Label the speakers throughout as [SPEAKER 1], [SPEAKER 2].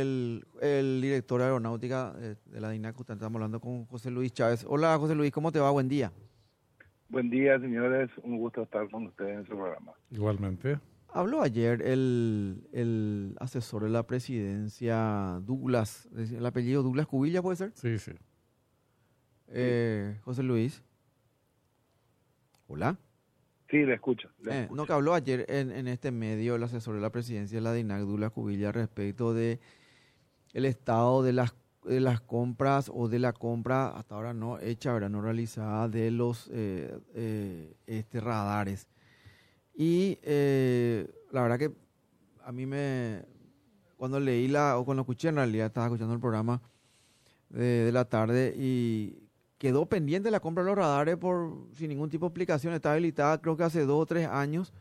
[SPEAKER 1] El, el director de aeronáutica de, de la DINAC, estamos hablando con José Luis Chávez. Hola José Luis, ¿cómo te va? Buen día.
[SPEAKER 2] Buen día, señores. Un gusto estar con ustedes en su programa.
[SPEAKER 3] Igualmente.
[SPEAKER 1] Habló ayer el, el asesor de la presidencia, Douglas, el apellido Douglas Cubilla, ¿puede ser?
[SPEAKER 3] Sí, sí.
[SPEAKER 1] Eh, José Luis. Hola.
[SPEAKER 2] Sí, le escucho. le
[SPEAKER 1] Eh,
[SPEAKER 2] escucho.
[SPEAKER 1] no, que habló ayer en, en este medio el asesor de la presidencia de la DINAC, Douglas Cubilla, respecto de el estado de las, de las compras o de la compra, hasta ahora no hecha, ¿verdad? no realizada, de los eh, eh, este, radares. Y eh, la verdad que a mí me, cuando leí la, o cuando escuché en realidad, estaba escuchando el programa de, la tarde y quedó pendiente la compra de los radares por sin ningún tipo de explicación. Está habilitada creo que hace dos o tres años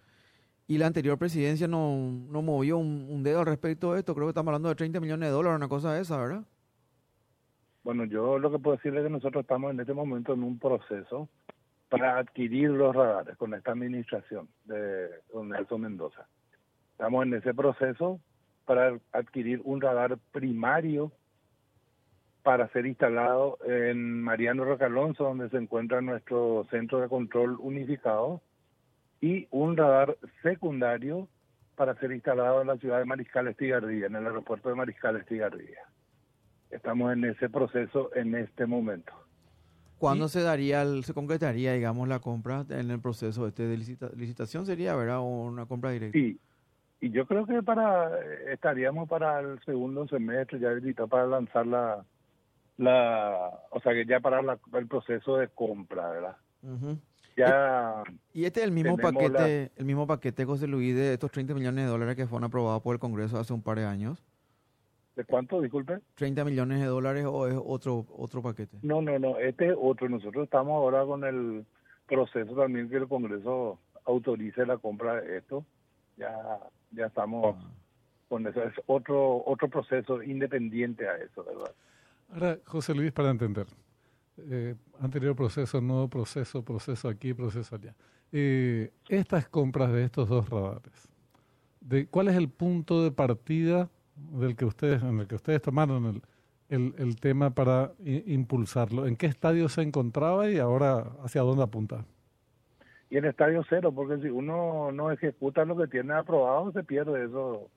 [SPEAKER 1] y la anterior presidencia no, no movió un, un dedo al respecto de esto. Creo que estamos hablando de 30 millones de dólares, una cosa de esa, ¿verdad?
[SPEAKER 2] Bueno, yo lo que puedo decirle es que nosotros estamos en este momento en un proceso para adquirir los radares con esta administración de don Nelson Mendoza. Estamos en ese proceso para adquirir un radar primario para ser instalado en Mariano Roca Alonso, donde se encuentra nuestro centro de control unificado, y un radar secundario para ser instalado en la ciudad de Mariscal Estigarribia, en el aeropuerto de Mariscal Estigarribia. Estamos en ese proceso en este momento.
[SPEAKER 1] ¿Cuándo se daría, el- se concretaría, digamos, la compra en el proceso este de licita- licitación sería, ¿verdad? O una compra directa.
[SPEAKER 2] Y, y yo creo que para estaríamos para el segundo semestre ya habilitado para lanzar la, la o sea que ya para la- el proceso de compra, ¿verdad?
[SPEAKER 1] Ujú.
[SPEAKER 2] Ya
[SPEAKER 1] Y este es el mismo paquete, el mismo paquete, José Luis, de estos 30 millones de dólares que fueron aprobados por el Congreso hace un par de años.
[SPEAKER 2] ¿de cuánto? Disculpe.
[SPEAKER 1] 30 millones de dólares o es otro otro paquete.
[SPEAKER 2] No, no, no, este es otro. Nosotros estamos ahora con el proceso también que el Congreso autorice la compra de esto. Ya ya estamos con eso. Es otro otro proceso independiente a eso, ¿verdad?
[SPEAKER 3] Ahora, José Luis, para entender. Eh, anterior proceso, nuevo proceso, proceso aquí, proceso allá. Eh, estas compras de estos dos radares, de, ¿cuál es el punto de partida del que ustedes, en el que ustedes tomaron el, tema para impulsarlo? ¿En qué estadio se encontraba y ahora hacia dónde apunta?
[SPEAKER 2] Y en estadio cero, porque si uno no ejecuta lo que tiene aprobado, se pierde eso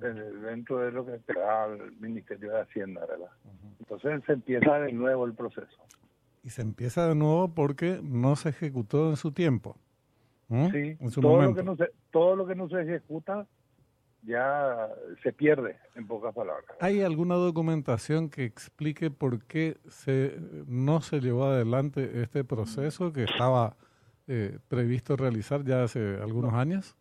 [SPEAKER 2] eh, dentro de lo que da el Ministerio de Hacienda, ¿verdad? Entonces se empieza de nuevo el proceso.
[SPEAKER 3] Y se empieza de nuevo porque no se ejecutó en su tiempo. ¿no?
[SPEAKER 2] Sí,
[SPEAKER 3] En su
[SPEAKER 2] todo lo, que no se, todo lo que no se ejecuta ya se pierde, en pocas palabras.
[SPEAKER 3] ¿Hay alguna documentación que explique por qué se, no se llevó adelante este proceso que estaba eh, previsto realizar ya hace algunos años?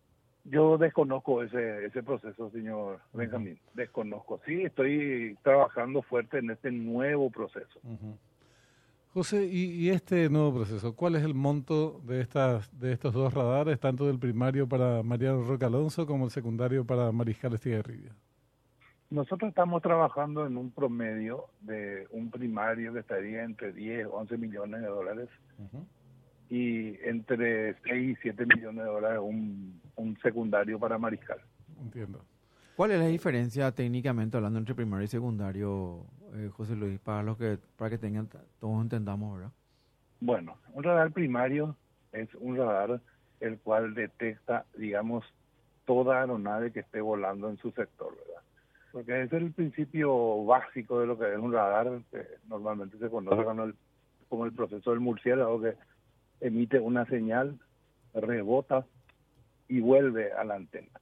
[SPEAKER 2] Yo desconozco ese, ese proceso, señor Benjamín. Desconozco. Sí, estoy trabajando fuerte en este nuevo proceso.
[SPEAKER 3] José, ¿y, y este nuevo proceso? ¿Cuál es el monto de, estas, de estos dos radares, tanto del primario para Mariano Roca Alonso como el secundario para Mariscal Estigarribia?
[SPEAKER 2] Nosotros estamos trabajando en un promedio de un primario que estaría entre 10, 11 millones de dólares y entre 6 y 7 millones de dólares un, un secundario para Mariscal.
[SPEAKER 3] Entiendo.
[SPEAKER 1] ¿Cuál es la diferencia técnicamente hablando entre primario y secundario, eh, José Luis, para los que para que tengan todos entendamos, ¿verdad?
[SPEAKER 2] Bueno, un radar primario es un radar el cual detecta, digamos, toda aeronave que esté volando en su sector, ¿verdad? Porque es el principio básico de lo que es un radar, que normalmente se conoce como el, como el proceso del murciélago, que emite una señal, rebota y vuelve a la antena.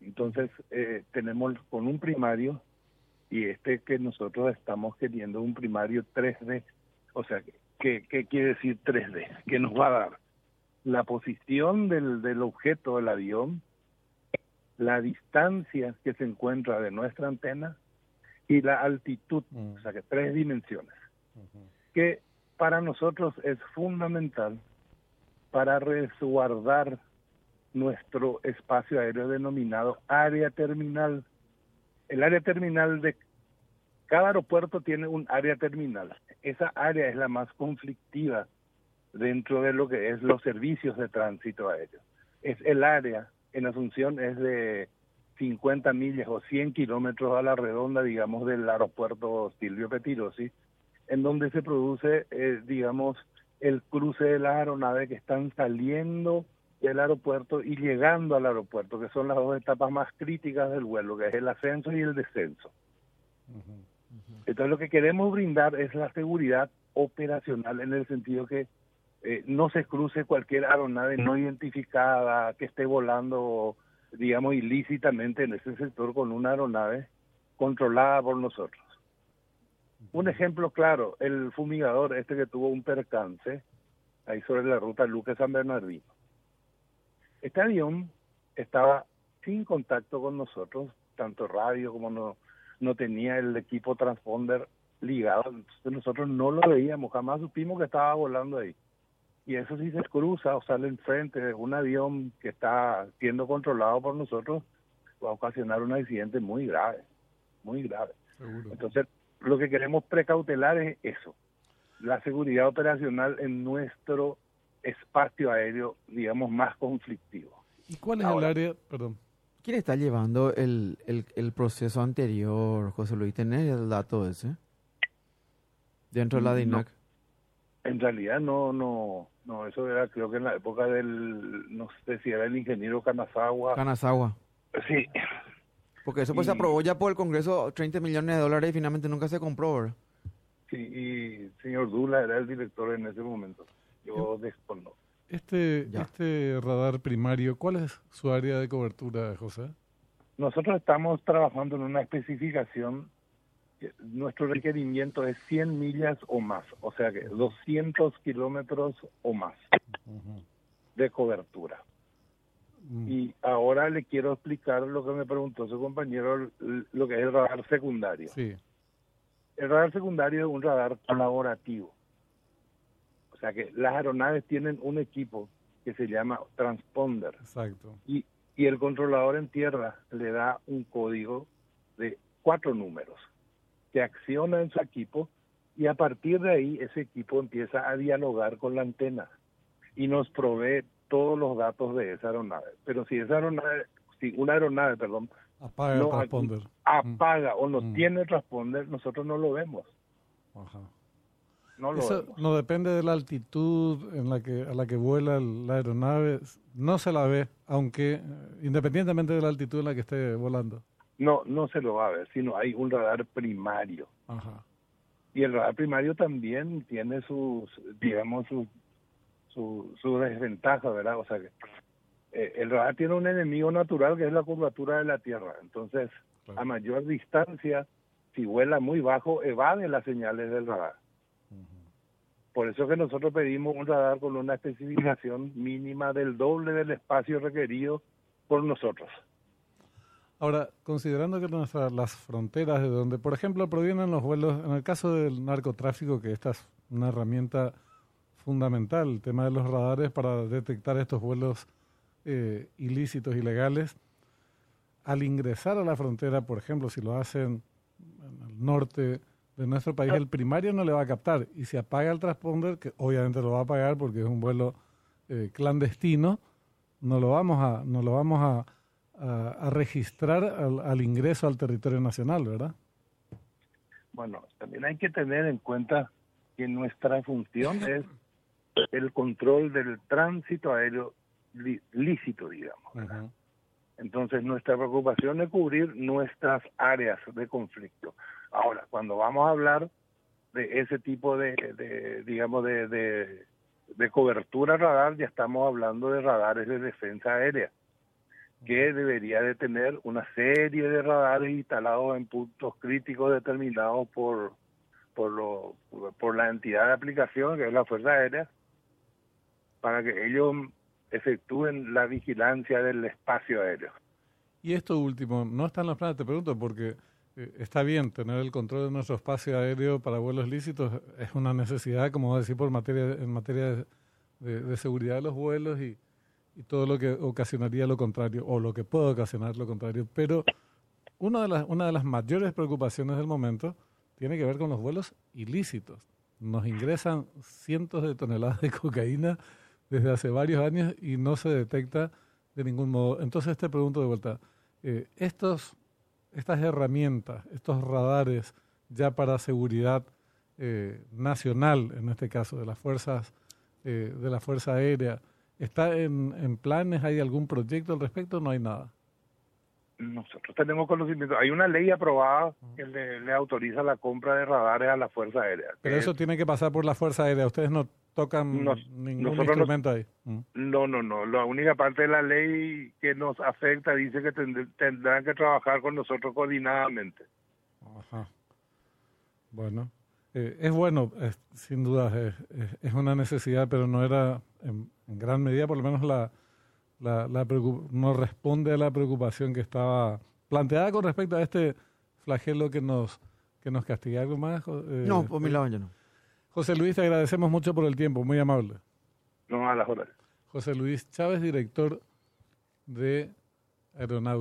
[SPEAKER 2] Entonces, eh, tenemos con un primario, y este que nosotros estamos queriendo, un primario 3D. O sea, ¿qué, qué quiere decir 3D? Que nos va a dar la posición del, del objeto del avión, la distancia que se encuentra de nuestra antena y la altitud, o sea, que tres dimensiones, que para nosotros es fundamental para resguardar nuestro espacio aéreo denominado área terminal. El área terminal de cada aeropuerto tiene un área terminal. Esa área es la más conflictiva dentro de lo que es los servicios de tránsito aéreo. Es el área, en Asunción es de 50 millas o 100 kilómetros a la redonda, digamos, del aeropuerto Silvio Petirosi, en donde se produce, eh, digamos, el cruce de las aeronaves que están saliendo del aeropuerto y llegando al aeropuerto, que son las dos etapas más críticas del vuelo, que es el ascenso y el descenso. Entonces lo que queremos brindar es la seguridad operacional en el sentido que eh, no se cruce cualquier aeronave no identificada que esté volando, digamos, ilícitamente en ese sector con una aeronave controlada por nosotros. Un ejemplo claro, el fumigador este que tuvo un percance ahí sobre la ruta Luque San Bernardino. Este avión estaba sin contacto con nosotros, tanto radio como no, no tenía el equipo transponder ligado, entonces nosotros no lo veíamos, jamás supimos que estaba volando ahí. Y eso si se cruza o sale enfrente de un avión que está siendo controlado por nosotros, va a ocasionar un accidente muy grave, muy grave. Entonces, lo que queremos precautelar es eso, la seguridad operacional en nuestro espacio aéreo, digamos, más conflictivo.
[SPEAKER 3] ¿Y cuál es el área? Perdón.
[SPEAKER 1] ¿Quién está llevando el, el, el, proceso anterior, José Luis? ¿Tenés el dato ese? Dentro de la DINAC.
[SPEAKER 2] en realidad no, no, no, eso era creo que en la época del, no sé si era el ingeniero Canazagua.
[SPEAKER 1] Canazagua.
[SPEAKER 2] Sí.
[SPEAKER 1] Porque eso pues se aprobó ya por el Congreso 30 millones de dólares y finalmente nunca se compró, ¿verdad?
[SPEAKER 2] Sí, y señor Dula era el director en ese momento. Yo desconozco.
[SPEAKER 3] Este, este radar primario, ¿cuál es su área de cobertura, José?
[SPEAKER 2] Nosotros estamos trabajando en una especificación. Nuestro requerimiento es 100 millas o más, o sea que 200 kilómetros o más de cobertura. Mm. Y ahora le quiero explicar lo que me preguntó su compañero, lo que es el radar secundario.
[SPEAKER 3] Sí.
[SPEAKER 2] El radar secundario es un radar colaborativo. O sea que las aeronaves tienen un equipo que se llama transponder.
[SPEAKER 3] Exacto.
[SPEAKER 2] Y, y el controlador en tierra le da un código de cuatro números que acciona en su equipo y a partir de ahí ese equipo empieza a dialogar con la antena y nos provee todos los datos de esa aeronave. Pero si esa aeronave, si una aeronave, perdón,
[SPEAKER 3] apaga el transponder,
[SPEAKER 2] apaga o no mm. tiene transponder, nosotros no lo vemos. Ajá.
[SPEAKER 3] No Eso no depende de la altitud en la que, a la que vuela la aeronave, no se la ve, aunque eh, independientemente de la altitud en la que esté volando.
[SPEAKER 2] No, no se lo va a ver, sino hay un radar primario. Ajá. Y el radar primario también tiene sus, digamos, sus su, su desventaja, ¿verdad? O sea que eh, el radar tiene un enemigo natural que es la curvatura de la Tierra. Entonces, a mayor distancia, si vuela muy bajo, evade las señales del radar. Por eso que nosotros pedimos un radar con una especificación mínima del doble del espacio requerido por nosotros.
[SPEAKER 3] Ahora, considerando que nuestras, las fronteras de donde, por ejemplo, provienen los vuelos, en el caso del narcotráfico, que esta es una herramienta fundamental, el tema de los radares para detectar estos vuelos eh, ilícitos, ilegales, al ingresar a la frontera, por ejemplo, si lo hacen en el norte de nuestro país, el primario no le va a captar. Y si apaga el transponder, que obviamente lo va a apagar porque es un vuelo eh, clandestino, no lo vamos a, no lo vamos a, a, registrar al, al, ingreso al territorio nacional, ¿verdad?
[SPEAKER 2] Bueno, también hay que tener en cuenta que nuestra función es el control del tránsito aéreo lícito, digamos. Entonces, nuestra preocupación es cubrir nuestras áreas de conflicto. Ahora, cuando vamos a hablar de ese tipo de, de digamos, de, de, cobertura radar, ya estamos hablando de radares de defensa aérea, que debería de tener una serie de radares instalados en puntos críticos determinados por, por, lo, por la entidad de aplicación, que es la Fuerza Aérea, para que ellos efectúen la vigilancia del espacio aéreo.
[SPEAKER 3] Y esto último, no está en los planes, te pregunto, porque eh, está bien tener el control de nuestro espacio aéreo para vuelos lícitos, es una necesidad, como decir, por materia, en materia de, seguridad de los vuelos y, y, todo lo que ocasionaría lo contrario, o lo que puede ocasionar lo contrario. Pero una de, las, una de las mayores preocupaciones del momento tiene que ver con los vuelos ilícitos. Nos ingresan cientos de toneladas de cocaína desde hace varios años y no se detecta de ningún modo. Entonces te pregunto de vuelta, Eh, estos, estas herramientas, estos radares ya para seguridad eh, nacional, en este caso, de las fuerzas, eh, de la Fuerza Aérea, ¿está en, en planes? ¿Hay algún proyecto al respecto? No hay nada.
[SPEAKER 2] Nosotros tenemos conocimiento. Hay una ley aprobada que le, le autoriza la compra de radares a la Fuerza Aérea.
[SPEAKER 3] Pero eso tiene que pasar por la Fuerza Aérea. Ustedes no tocan
[SPEAKER 2] Nos-
[SPEAKER 3] ningún instrumento ahí. Mm.
[SPEAKER 2] No, no, no. La única parte de la ley que nos afecta dice que tend- tendrán que trabajar con nosotros coordinadamente.
[SPEAKER 3] Ajá. Bueno, eh, es bueno, es- sin duda, es, es- es una necesidad, pero no era en, en gran medida, por lo menos la, la, la no responde a la preocupación que estaba planteada con respecto a este flagelo que nos que nos castiga algo más. Eh,
[SPEAKER 1] No, por mi lado ya no.
[SPEAKER 3] José Luis, te agradecemos mucho por el tiempo, muy amable.
[SPEAKER 2] No a las horas.
[SPEAKER 3] José Luis Chávez, director de Aeronáutica.